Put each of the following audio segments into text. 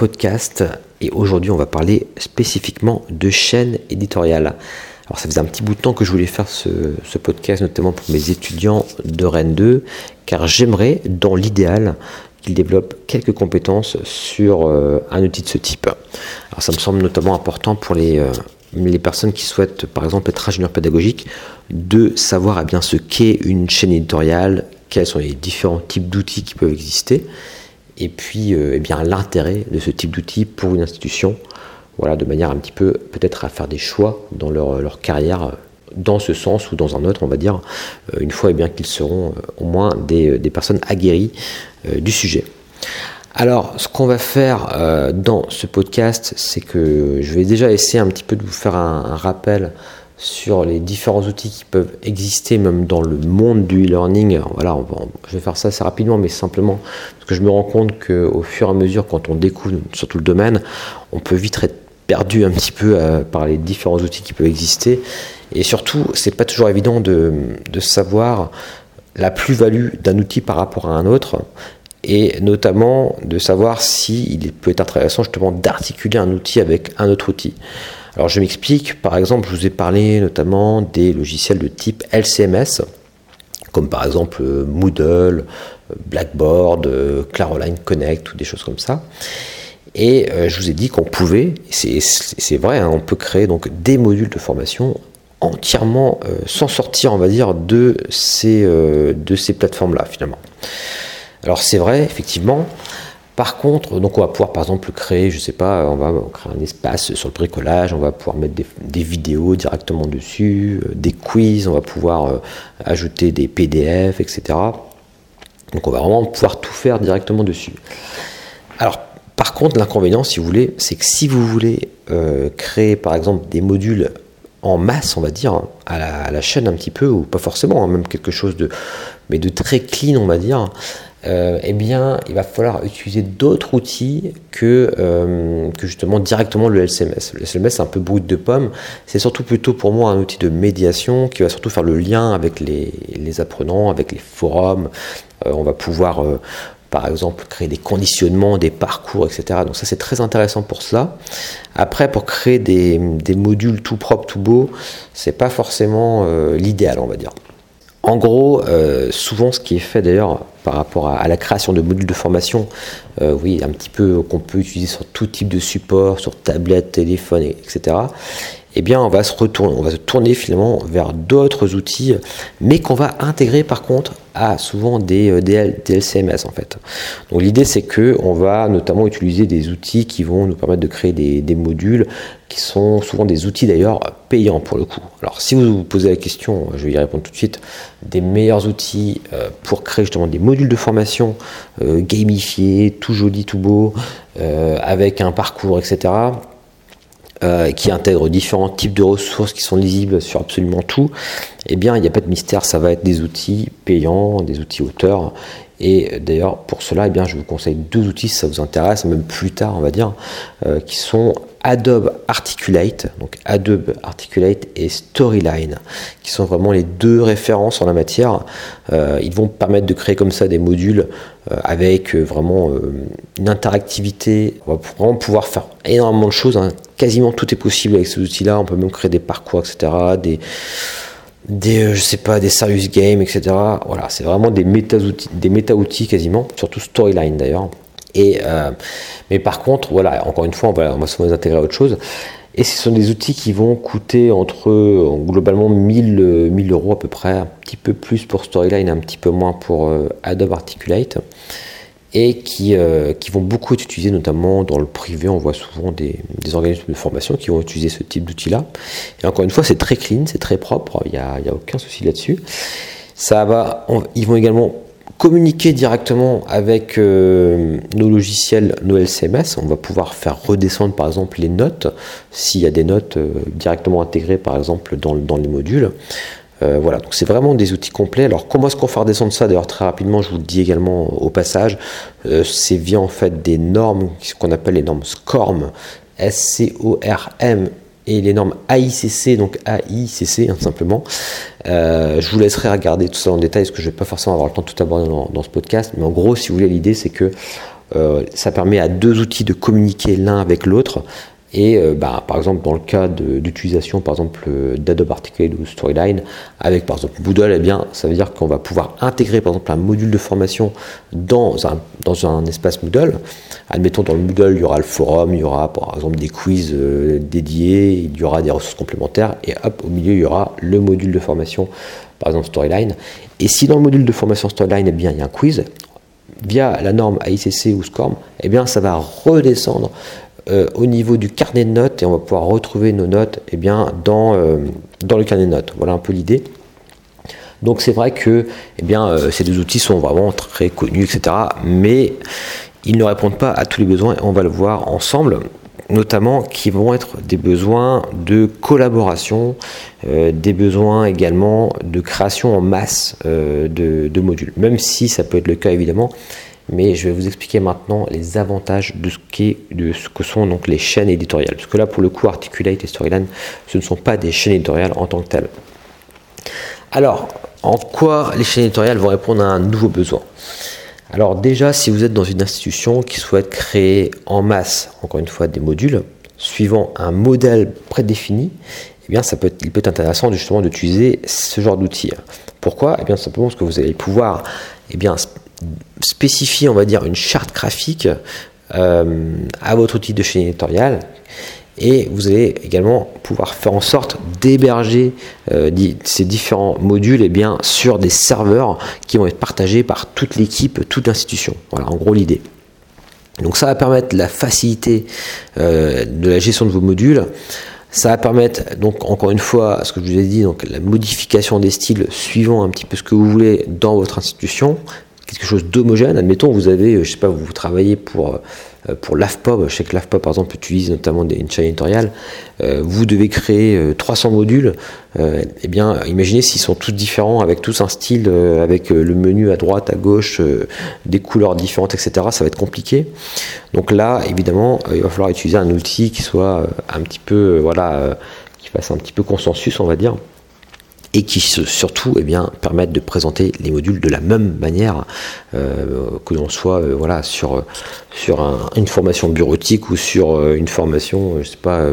podcast et aujourd'hui on va parler spécifiquement de chaîne éditoriale. Alors ça faisait un petit bout de temps que je voulais faire ce, podcast notamment pour mes étudiants de Rennes 2 car j'aimerais dans l'idéal qu'ils développent quelques compétences sur euh, un outil de ce type. Alors ça me semble notamment important pour les, euh, les personnes qui souhaitent par exemple être ingénieurs pédagogiques de savoir eh bien ce qu'est une chaîne éditoriale, quels sont les différents types d'outils qui peuvent exister, et puis euh, eh bien l'intérêt de ce type d'outils pour une institution, voilà, de manière un petit peu peut-être à faire des choix dans leur, carrière euh, dans ce sens ou dans un autre, on va dire, euh, une fois eh bien qu'ils seront au moins des, personnes aguerries du sujet. Alors, ce qu'on va faire dans ce podcast, c'est que je vais déjà essayer un petit peu de vous faire un rappel sur les différents outils qui peuvent exister même dans le monde du e-learning. Voilà, je vais faire ça assez rapidement, mais simplement parce que je me rends compte qu'au fur et à mesure, quand on découvre surtout le domaine, on peut vite être perdu un petit peu euh, par les différents outils qui peuvent exister. Et surtout, c'est pas toujours évident de, savoir la plus-value d'un outil par rapport à un autre et notamment de savoir s'il il peut être intéressant justement d'articuler un outil avec un autre outil. Alors je m'explique, par exemple, je vous ai parlé notamment des logiciels de type LCMS, comme par exemple euh, Moodle, euh, Blackboard, euh, Claroline Connect ou des choses comme ça. Et je vous ai dit qu'on pouvait, c'est vrai, hein, on peut créer donc des modules de formation entièrement sans sortir, on va dire, de ces, de ces plateformes-là finalement. Alors c'est vrai, effectivement, par contre, donc on va pouvoir par exemple créer, je sais pas, on va créer un espace sur le bricolage, on va pouvoir mettre des, vidéos directement dessus, euh, des quiz, on va pouvoir euh, ajouter des PDF, etc. Donc on va vraiment pouvoir tout faire directement dessus. Alors par contre, l'inconvénient, si vous voulez, c'est que si vous voulez euh, créer par exemple des modules en masse, on va dire, à la, chaîne un petit peu, ou pas forcément, hein, même quelque chose de, mais de très clean, on va dire, euh, eh bien, il va falloir utiliser d'autres outils que, euh, justement directement le LCMS. Le LCMS, c'est un peu brut de pomme. C'est surtout plutôt pour moi un outil de médiation qui va surtout faire le lien avec les, les apprenants, avec les forums. Euh, on va pouvoir, par exemple, créer des conditionnements, des parcours, etc. Donc ça, c'est très intéressant pour cela. Après, pour créer des, des modules tout propres, tout beaux, c'est pas forcément l'idéal, on va dire. En gros, souvent, ce qui est fait d'ailleurs par rapport à, la création de modules de formation, euh, oui, un petit peu qu'on peut utiliser sur tout type de support, sur tablette, téléphone, etc. Eh bien, on va se tourner finalement vers d'autres outils, mais qu'on va intégrer par contre à souvent des, euh, des, LCMS en fait. Donc l'idée c'est que on va notamment utiliser des outils qui vont nous permettre de créer des, des modules qui sont souvent des outils d'ailleurs payants pour le coup. Alors si vous vous posez la question, je vais y répondre tout de suite, des meilleurs outils euh, pour créer justement des modules de formation euh, gamifiés, tout joli, tout beau, avec un parcours, etc. qui intègre différents types de ressources qui sont lisibles sur absolument tout, eh bien, il n'y a pas de mystère, ça va être des outils payants, des outils auteurs. Et d'ailleurs, pour cela, eh bien, je vous conseille deux outils si ça vous intéresse, même plus tard, on va dire, qui sont Adobe Articulate, donc Adobe Articulate et Storyline, qui sont vraiment les deux références en la matière. Euh, ils vont permettre de créer comme ça des modules euh, avec euh, vraiment une interactivité. On va vraiment pouvoir faire énormément de choses. Hein. Quasiment tout est possible avec ces outils-là. On peut même créer des parcours, etc. Des, sais pas, des serious games, etc. Voilà, c'est vraiment des méta-outils, des méta-outils quasiment, surtout Storyline d'ailleurs. Euh, mais par contre, voilà, encore une fois, on va, souvent intégrer à autre chose. Et ce sont des outils qui vont coûter entre globalement 1000, 1000 euros à peu près, un petit peu plus pour Storyline, un petit peu moins pour euh, Adobe Articulate, et qui, euh, qui vont beaucoup être utilisés, notamment dans le privé. On voit souvent des, des organismes de formation qui vont utiliser ce type d'outil-là. Et encore une fois, c'est très clean, c'est très propre, il n'y a, a, aucun souci là-dessus. Ça va, ils vont également communiquer directement avec euh, nos logiciels, nos LCMS. On va pouvoir faire redescendre par exemple les notes, s'il y a des notes euh, directement intégrées par exemple dans, dans les modules. Euh, voilà, donc c'est vraiment des outils complets. Alors comment est-ce qu'on fait redescendre ça? D'ailleurs très rapidement, je vous le dis également au passage, c'est via en fait des normes qu'on appelle les normes SCORM, S-C-O-R-M et les normes AICC, donc AICC hein, simplement. Euh, je vous laisserai regarder tout ça en détail parce que je ne vais pas forcément avoir le temps de tout aborder dans, ce podcast. Mais en gros, si vous voulez, l'idée c'est que euh, ça permet à deux outils de communiquer l'un avec l'autre et euh, bah, par exemple, dans le cas d'utilisation par exemple euh, d'Adobe Articulate ou Storyline, avec par exemple Moodle, eh bien, ça veut dire qu'on va pouvoir intégrer par exemple un module de formation dans un, dans un espace Moodle. Admettons, dans le Moodle, il y aura le forum, il y aura par exemple des quiz euh, dédiés, il y aura des ressources complémentaires, et hop, au milieu, il y aura le module de formation, par exemple Storyline. Et si dans le module de formation Storyline, eh bien, il y a un quiz, via la norme AICC ou SCORM, eh bien, ça va redescendre euh, au niveau du carnet de notes et on va pouvoir retrouver nos notes eh bien, dans, euh, le carnet de notes. Voilà un peu l'idée. Donc c'est vrai que eh bien, euh, ces deux outils sont vraiment très connus, etc. Mais ils ne répondent pas à tous les besoins et on va le voir ensemble notamment qui vont être des besoins de collaboration, des besoins également de création en masse de, modules, même si ça peut être le cas évidemment mais je vais vous expliquer maintenant les avantages de ce, de ce que sont donc les chaînes éditoriales. Parce que là, pour le coup, Articulate et Storyline, ce ne sont pas des chaînes éditoriales en tant que telles. Alors, en quoi les chaînes éditoriales vont répondre à un nouveau besoin? Alors déjà, si vous êtes dans une institution qui souhaite créer en masse, encore une fois, des modules, suivant un modèle prédéfini, eh bien, ça peut il peut être intéressant justement d'utiliser ce genre d'outils. Pourquoi? Eh bien, simplement parce que vous allez pouvoir eh bien, spécifier, on va dire, une charte graphique euh, à votre outil de chaîne éditoriale et vous allez également pouvoir faire en sorte d'héberger euh, ces différents modules et eh bien, sur des serveurs qui vont être partagés par toute l'équipe, toute l'institution. Voilà, en gros l'idée. Donc ça va permettre la facilité euh, de la gestion de vos modules. Ça va permettre, donc encore une fois, ce que je vous ai dit, donc la modification des styles suivant un petit peu ce que vous voulez dans votre institution quelque chose d'homogène. Admettons, vous avez, euh, je sais pas, vous travaillez pour, euh, pour l'AFPOP, je sais que l'AFPOP par exemple utilise notamment des, une chaîne éditoriale, euh, vous devez créer 300 modules, eh bien imaginez s'ils sont tous différents, avec tous un style, avec le menu à droite, à gauche, des couleurs différentes, etc., ça va être compliqué. Donc là, évidemment, il va falloir utiliser un outil qui soit un petit peu, voilà, qui fasse un petit peu consensus, on va dire et qui surtout eh permettent de présenter les modules de la même manière euh, que l'on soit euh, voilà, sur, sur une formation bureautique ou sur euh, une formation,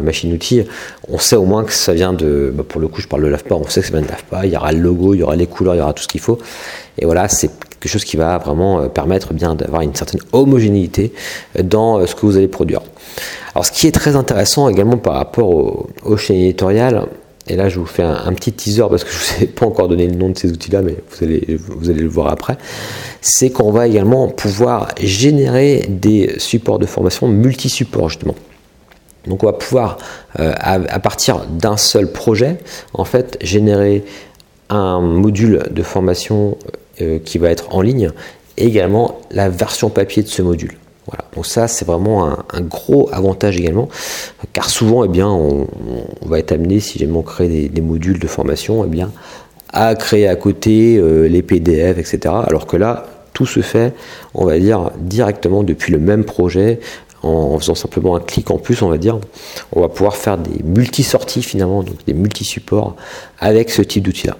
machine-outil. On sait au moins que ça vient de, bah, pour le coup je parle de l'AFPA, on sait que ça vient de l'AFPA, il y aura le logo, il y aura les couleurs, il y aura tout ce qu'il faut. Et voilà, c'est quelque chose qui va vraiment permettre bien d'avoir une certaine homogénéité dans ce que vous allez produire. Alors ce qui est très intéressant également par rapport au chaînes éditoriales, et là, je vous fais un, petit teaser parce que je ne vous ai pas encore donné le nom de ces outils-là, mais vous allez, vous allez le voir après. C'est qu'on va également pouvoir générer des supports de formation multi-supports, justement. Donc, on va pouvoir, euh, à, partir d'un seul projet, en fait, générer un module de formation euh, qui va être en ligne et également la version papier de ce module. Voilà. Donc ça, c'est vraiment un, gros avantage également, car souvent, eh bien, on, va être amené, si jamais on crée des, modules de formation, eh bien, à créer à côté euh, les PDF, etc. Alors que là, tout se fait, on va dire, directement depuis le même projet, en faisant simplement un clic en plus, on va dire, on va pouvoir faire des multi-sorties finalement, donc des multi-supports avec ce type d'outil-là.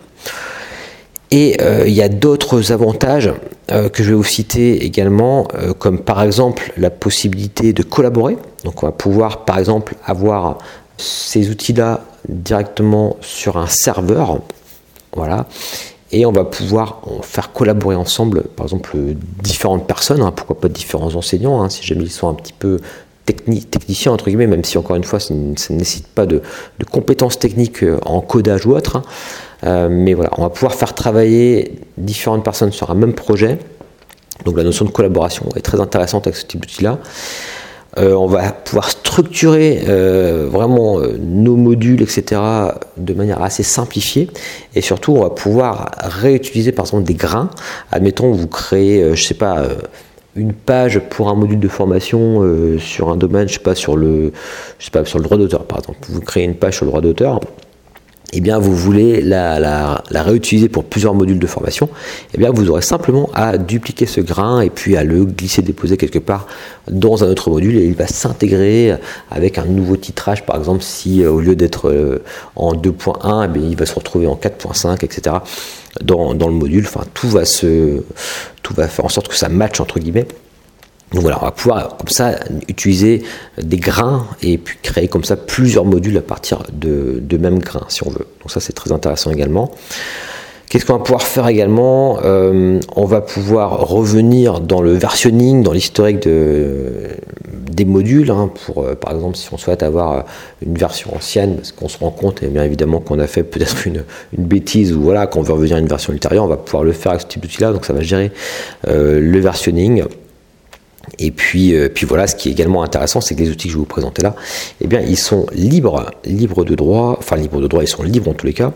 Et euh, il y a d'autres avantages euh, que je vais vous citer également, euh, comme par exemple la possibilité de collaborer. Donc on va pouvoir par exemple avoir ces outils-là directement sur un serveur. Voilà. Et on va pouvoir faire collaborer ensemble, par exemple, différentes personnes, hein, pourquoi pas différents enseignants, hein, si jamais ils sont un petit peu techniciens, entre guillemets, même si encore une fois, ça ne, nécessite pas de, compétences techniques en codage ou autre. Hein. Euh, mais voilà, on va pouvoir faire travailler différentes personnes sur un même projet. Donc la notion de collaboration est très intéressante avec ce type d'outil-là. Euh, on va pouvoir structurer euh, vraiment euh, nos modules, etc., de manière assez simplifiée. Et surtout, on va pouvoir réutiliser par exemple des grains. Admettons, vous créez, je sais pas, une page pour un module de formation sur un domaine, je sais pas, sur le, je sais pas, sur le droit d'auteur, par exemple. Vous créez une page sur le droit d'auteur eh bien vous voulez la, réutiliser pour plusieurs modules de formation, eh bien vous aurez simplement à dupliquer ce grain et puis à le glisser déposer quelque part dans un autre module et il va s'intégrer avec un nouveau titrage. Par exemple si euh, au lieu d'être euh, en 2.1 eh il va se retrouver en 4.5 etc dans, le module enfin tout va se tout va faire en sorte que ça matche entre guillemets donc voilà, on va pouvoir comme ça utiliser des grains et puis créer comme ça plusieurs modules à partir de, de mêmes grains si on veut. Donc ça c'est très intéressant également. Qu'est-ce qu'on va pouvoir faire également euh, On va pouvoir revenir dans le versionning, dans l'historique de, des modules. Hein, pour, euh, par exemple, si on souhaite avoir une version ancienne, parce qu'on se rend compte, et bien évidemment, qu'on a fait peut-être une, une, bêtise ou voilà, qu'on veut revenir à une version ultérieure, on va pouvoir le faire avec ce type d'outil-là. Donc ça va gérer euh, le versionning. Et puis, euh, puis voilà, ce qui est également intéressant, c'est que les outils que je vais vous présenter là, eh bien, ils sont libres, libres de droit, enfin libres de droit, ils sont libres en tous les cas,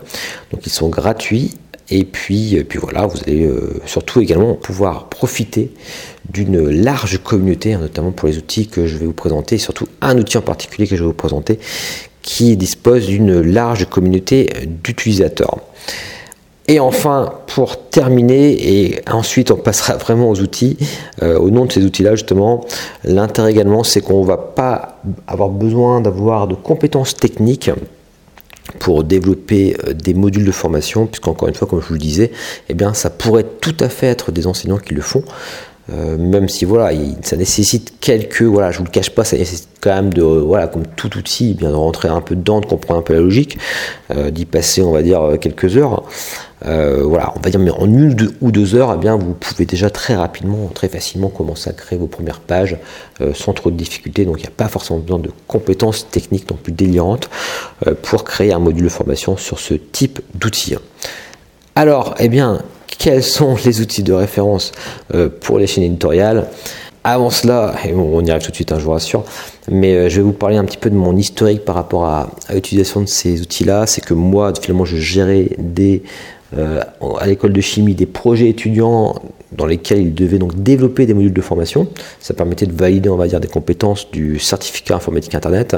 donc ils sont gratuits. Et puis, euh, puis voilà, vous allez euh, surtout également pouvoir profiter d'une large communauté, hein, notamment pour les outils que je vais vous présenter, surtout un outil en particulier que je vais vous présenter, qui dispose d'une large communauté d'utilisateurs. Et enfin, pour terminer, et ensuite on passera vraiment aux outils, euh, au nom de ces outils-là justement, l'intérêt également c'est qu'on ne va pas avoir besoin d'avoir de compétences techniques pour développer euh, des modules de formation, puisqu'encore une fois, comme je vous le disais, eh bien, ça pourrait tout à fait être des enseignants qui le font. Euh, même si voilà, ça nécessite quelques, voilà, je vous le cache pas, ça nécessite quand même de, voilà, comme tout outil, bien de rentrer un peu dedans, de comprendre un peu la logique, d'y passer, on va dire, quelques heures. Euh, voilà, on va dire, mais en une ou deux heures, eh bien, vous pouvez déjà très rapidement, très facilement commencer à créer vos premières pages euh, sans trop de difficultés. Donc, il n'y a pas forcément besoin de compétences techniques non plus délirantes euh, pour créer un module de formation sur ce type d'outils. Alors, eh bien, quels sont les outils de référence pour les chaînes éditoriales avant cela, et on y arrive tout de suite, hein, je vous rassure, mais je vais vous parler un petit peu de mon historique par rapport à, l'utilisation de ces outils-là. C'est que moi, finalement, je gérais euh, à l'école de chimie des projets étudiants dans lesquels ils devaient donc développer des modules de formation. Ça permettait de valider, on va dire, des compétences du certificat informatique Internet.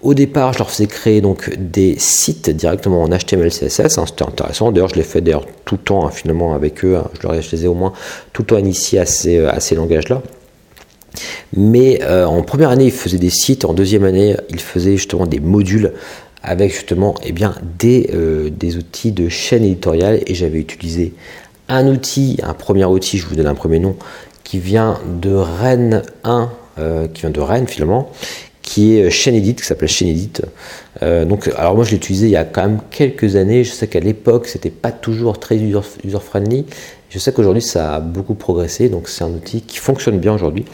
Au départ, je leur faisais créer donc des sites directement en HTML, CSS. Hein, c'était intéressant. D'ailleurs, je l'ai fait d'ailleurs tout le temps hein, finalement avec eux. Hein. je, leur, les ai au moins tout le temps initiés à ces, à ces langages-là. Mais euh, en première année, ils faisaient des sites. En deuxième année, ils faisaient justement des modules avec justement eh bien, des, euh, des outils de chaîne éditoriale et j'avais utilisé un outil, un premier outil, je vous donne un premier nom, qui vient de Rennes 1, euh, qui vient de Rennes finalement, qui est chaîne edit, qui s'appelle chaîne edit. Euh, donc, alors moi je l'ai utilisé il y a quand même quelques années. Je sais qu'à l'époque c'était pas toujours très user-friendly. Je sais qu'aujourd'hui ça a beaucoup progressé, donc c'est un outil qui fonctionne bien aujourd'hui.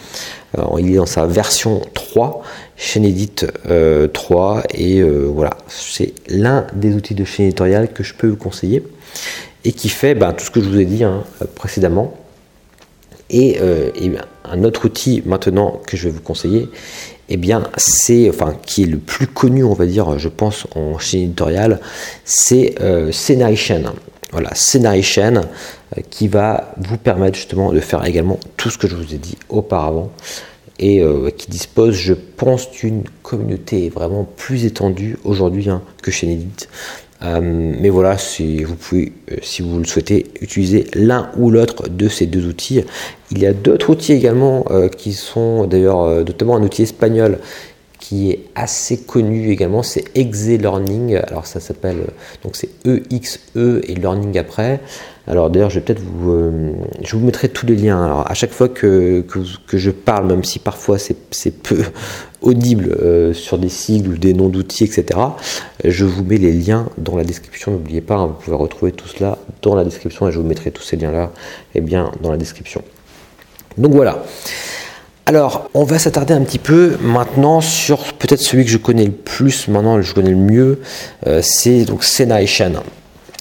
il est dans sa version 3 chaîne Edit 3 euh, et euh, voilà, c'est l'un des outils de chaîne éditoriale que je peux vous conseiller et qui fait ben, tout ce que je vous ai dit hein, précédemment. Et, euh, un autre outil maintenant que je vais vous conseiller, eh bien, c'est, enfin, qui est le plus connu, on va dire, je pense, en chaîne éditoriale, c'est euh, Voilà, Scenarichain qui va vous permettre justement de faire également tout ce que je vous ai dit auparavant et euh, qui dispose, je pense, d'une communauté vraiment plus étendue aujourd'hui hein, que chez. Euh, mais voilà, si vous pouvez, euh, si vous le souhaitez, utiliser l'un ou l'autre de ces deux outils. Il y a d'autres outils également qui sont d'ailleurs notamment un outil espagnol qui est assez connu également, c'est Exe Learning. Alors ça s'appelle donc c'est EXE e et Learning après. Alors d'ailleurs, je vais peut-être vous, euh, je vous mettrai tous les liens. Alors à chaque fois que, que, je parle, même si parfois c'est peu audible euh, sur des sigles ou des noms d'outils, etc., je vous mets les liens dans la description. N'oubliez pas, hein, vous pouvez retrouver tout cela dans la description et je vous mettrai tous ces liens-là et eh bien dans la description. Donc voilà. Alors, on va s'attarder un petit peu maintenant sur peut-être celui que je connais le plus, maintenant je connais le mieux, euh, c'est donc Sena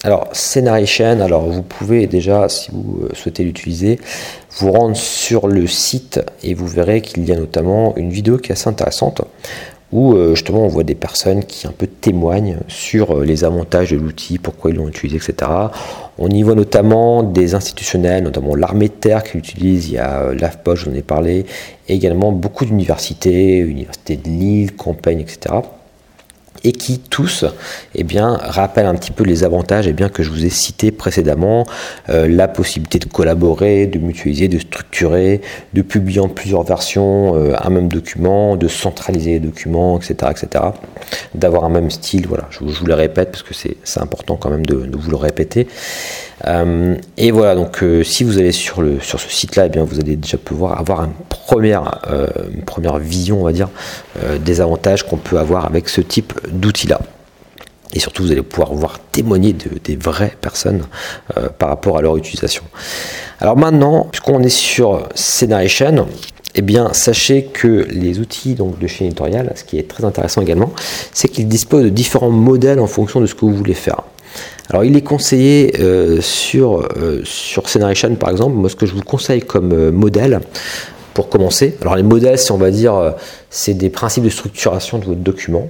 Alors, Scenaration, alors vous pouvez déjà, si vous souhaitez l'utiliser, vous rendre sur le site et vous verrez qu'il y a notamment une vidéo qui est assez intéressante où euh, justement on voit des personnes qui un peu témoignent sur euh, les avantages de l'outil, pourquoi ils l'ont utilisé, etc. On y voit notamment des institutionnels, notamment l'armée de terre qui l'utilise, il y a euh, l'AFPOS, j'en ai parlé, et également beaucoup d'universités, universités de Lille, Campagne, etc et qui tous eh rappellent un petit peu les avantages eh bien, que je vous ai cités précédemment, euh, la possibilité de collaborer, de mutualiser, de structurer, de publier en plusieurs versions euh, un même document, de centraliser les documents, etc. etc. d'avoir un même style, voilà, je, vous le répète parce que c'est important quand même de, vous le répéter. Euh, et voilà, donc si vous allez sur, le, sur ce site-là, eh bien, vous allez déjà pouvoir avoir une première, une première vision, on va dire, des avantages qu'on peut avoir avec ce type d'outils-là. Et surtout, vous allez pouvoir voir témoigner de, des vraies personnes euh, par rapport à leur utilisation. Alors maintenant, puisqu'on est sur Scenaration, eh bien, sachez que les outils donc, de chaîne éditoriale, ce qui est très intéressant également, c'est qu'ils disposent de différents modèles en fonction de ce que vous voulez faire. Alors, il est conseillé euh, sur, euh, par exemple, moi, ce que je vous conseille comme modèle, pour commencer. Alors, les modèles, si on va dire, c'est des principes de structuration de votre document.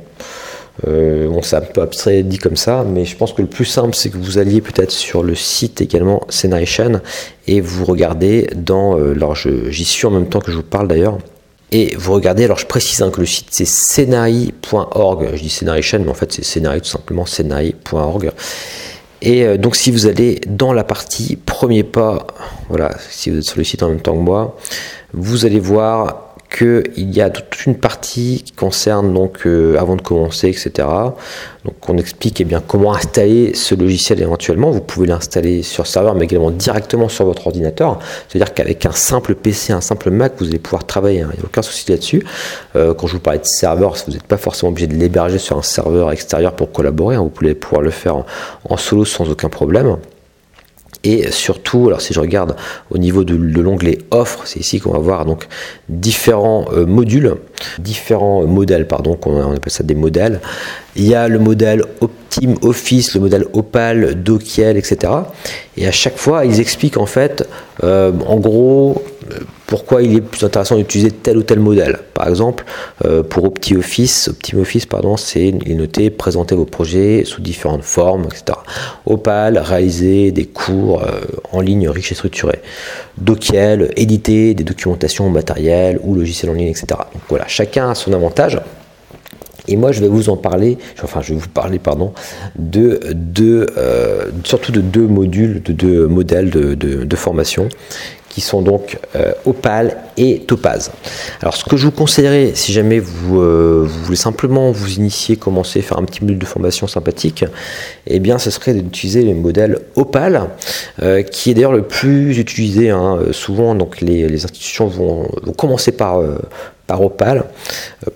Euh, bon, c'est un peu abstrait dit comme ça, mais je pense que le plus simple, c'est que vous alliez peut-être sur le site également Scenaration et vous regardez dans. Euh, alors, j'y suis en même temps que je vous parle d'ailleurs. Et vous regardez, alors je précise hein, que le site c'est scenari.org. Je dis Scenaration, mais en fait c'est Scenari tout simplement, scenari.org. Et euh, donc si vous allez dans la partie premier pas, voilà, si vous êtes sur le site en même temps que moi, vous allez voir qu'il y a toute une partie qui concerne donc euh, avant de commencer, etc. Donc on explique eh bien comment installer ce logiciel éventuellement. Vous pouvez l'installer sur serveur, mais également directement sur votre ordinateur. C'est-à-dire qu'avec un simple PC, un simple Mac, vous allez pouvoir travailler. Hein. Il n'y a aucun souci là-dessus. Euh, quand je vous parlais de serveur, vous n'êtes pas forcément obligé de l'héberger sur un serveur extérieur pour collaborer. Hein. Vous pouvez pouvoir le faire en solo sans aucun problème. Et surtout, alors si je regarde au niveau de, l'onglet offre, c'est ici qu'on va voir donc différents euh, modules, différents modèles, pardon, on, appelle ça des modèles. Il y a le modèle Optim Office, le modèle Opal, Dokiel, etc. Et à chaque fois, ils expliquent en fait, euh, en gros, pourquoi il est plus intéressant d'utiliser tel ou tel modèle. Par exemple, euh, pour OptiOffice, OptimOffice, pardon, c'est noté présenter vos projets sous différentes formes, etc. Opal, réaliser des cours euh, en ligne riches et structurés. Dokiel, éditer des documentations matérielles ou logiciels en ligne, etc. Donc voilà, chacun a son avantage. Et moi, je vais vous en parler, enfin, je vais vous parler, pardon, de deux, euh, surtout de deux modules, de deux modèles de formation qui sont donc euh, Opal et Topaz. Alors ce que je vous conseillerais, si jamais vous, euh, voulez simplement vous initier, commencer, faire un petit module de formation sympathique, eh bien ce serait d'utiliser le modèle Opal, euh, qui est d'ailleurs le plus utilisé. Hein. Souvent, donc les, institutions vont, commencer par par Opal.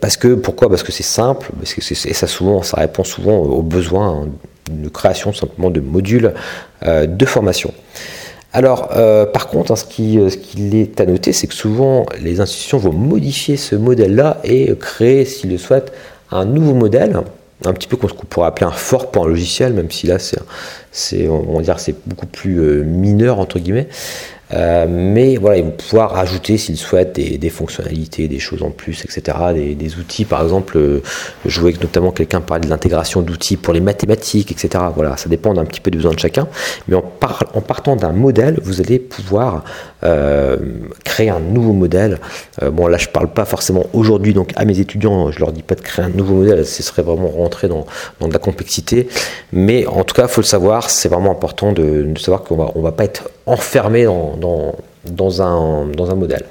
Parce que, pourquoi? Parce que c'est simple, parce que et ça souvent, ça répond souvent aux besoins hein, de création simplement de modules de formation. Alors, euh, par contre, hein, ce qu'il euh, qui est à noter, c'est que souvent les institutions vont modifier ce modèle-là et créer, s'ils le souhaitent, un nouveau modèle, un petit peu comme ce qu'on pourrait appeler un fork pour un logiciel, même si là, c'est beaucoup plus euh, mineur entre guillemets. Euh, mais voilà, ils vont pouvoir rajouter, s'ils souhaitent, des, fonctionnalités, des choses en plus, etc. Des, outils, par exemple, je voyais que notamment quelqu'un parlait de l'intégration d'outils pour les mathématiques, etc. Voilà, ça dépend un petit peu des besoins de chacun. Mais en, partant d'un modèle, vous allez pouvoir créer un nouveau modèle. bon, là, je parle pas forcément aujourd'hui, donc à mes étudiants, je leur dis pas de créer un nouveau modèle, ce serait vraiment rentrer dans, de la complexité. Mais en tout cas, il faut le savoir, c'est vraiment important de, savoir qu'on va, on va pas être enfermé dans, un, modèle.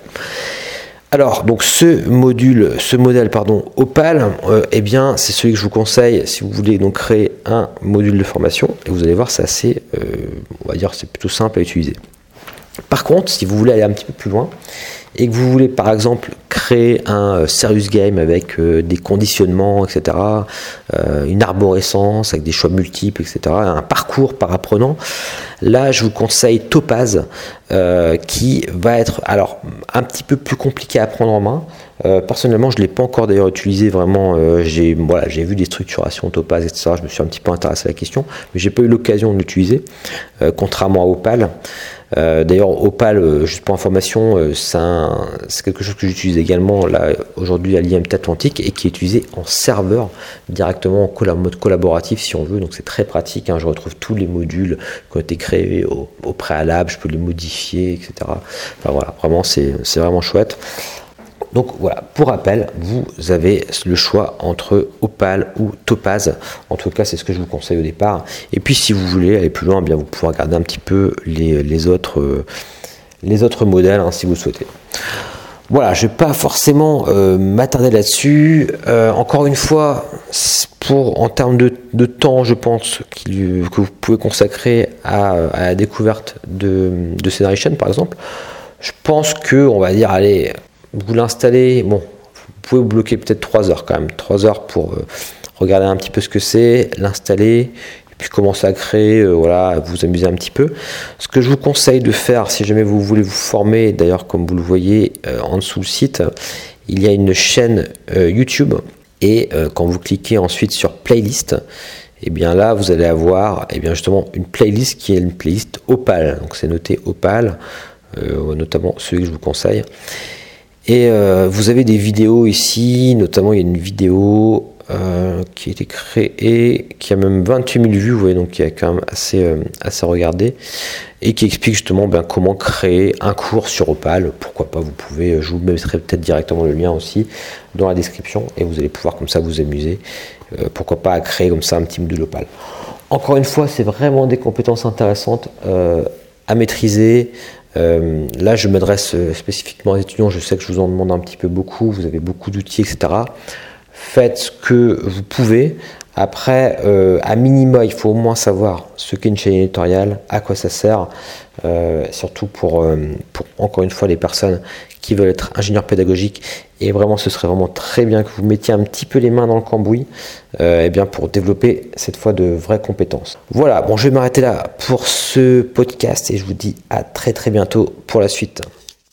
Alors, donc ce module, ce modèle pardon, Opal, euh, eh bien, c'est celui que je vous conseille si vous voulez donc créer un module de formation. Et vous allez voir, c'est assez, euh, on va dire, c'est plutôt simple à utiliser. Par contre, si vous voulez aller un petit peu plus loin, et que vous voulez par exemple créer un serious game avec des conditionnements, etc., une arborescence avec des choix multiples, etc., un parcours par apprenant, là je vous conseille Topaz qui va être alors un petit peu plus compliqué à prendre en main. Euh, personnellement, je ne l'ai pas encore d'ailleurs utilisé vraiment. Euh, j'ai vu des structurations Topaz, etc. Je me suis un petit peu intéressé à la question, mais j'ai pas eu l'occasion de l'utiliser, euh, contrairement à Opal. D'ailleurs, Opal, juste pour information, c'est quelque chose que j'utilise également là aujourd'hui à l'IMT Atlantique et qui est utilisé en serveur directement en mode collaboratif si on veut. Donc c'est très pratique. Hein. je retrouve tous les modules qui ont été créés au, au préalable, je peux les modifier, etc. Enfin voilà, vraiment c'est vraiment chouette. Donc voilà, pour rappel, vous avez le choix entre Opal ou Topaz. En tout cas, c'est ce que je vous conseille au départ. Et puis si vous voulez aller plus loin, eh bien vous pouvez regarder un petit peu les, autres, les autres modèles hein, si vous souhaitez. Voilà, je ne vais pas forcément euh, m'attarder là-dessus. Euh, encore une fois, pour en termes de, temps, je pense que vous pouvez consacrer à, la découverte de, de par exemple. Je pense que, on va dire, allez, vous l'installez, bon, vous pouvez vous bloquer peut-être 3 heures quand même, 3 heures pour euh, regarder un petit peu ce que c'est, l'installer, puis commencer à créer, euh, voilà, vous amuser un petit peu. Ce que je vous conseille de faire, si jamais vous voulez vous former, d'ailleurs comme vous le voyez euh, en dessous le site, il y a une chaîne YouTube, et quand vous cliquez ensuite sur playlist, et eh bien là vous allez avoir eh bien justement une playlist qui est une playlist Opal. Donc c'est noté Opal, notamment celui que je vous conseille. Et euh, vous avez des vidéos ici, notamment il y a une vidéo euh, qui a été créée, qui a même 28 000 vues, vous voyez, donc qui est quand même assez, euh, assez regardé, et qui explique justement ben, comment créer un cours sur Opal. Pourquoi pas, vous pouvez, je vous mettrai peut-être directement le lien aussi dans la description, et vous allez pouvoir comme ça vous amuser. pourquoi pas créer comme ça un petit module Opal. Encore une fois, c'est vraiment des compétences intéressantes à maîtriser. Euh, là, je m'adresse euh, spécifiquement aux étudiants, je sais que je vous en demande un petit peu beaucoup, vous avez beaucoup d'outils, etc. Faites ce que vous pouvez. Après, euh, à minima, il faut au moins savoir ce qu'est une chaîne éditoriale, à quoi ça sert, surtout pour, pour, encore une fois, les personnes qui veulent être ingénieurs pédagogiques. Et vraiment, ce serait vraiment très bien que vous mettiez un petit peu les mains dans le cambouis euh, eh bien pour développer cette fois de vraies compétences. Voilà, bon, je vais m'arrêter là pour ce podcast et je vous dis à très très bientôt pour la suite.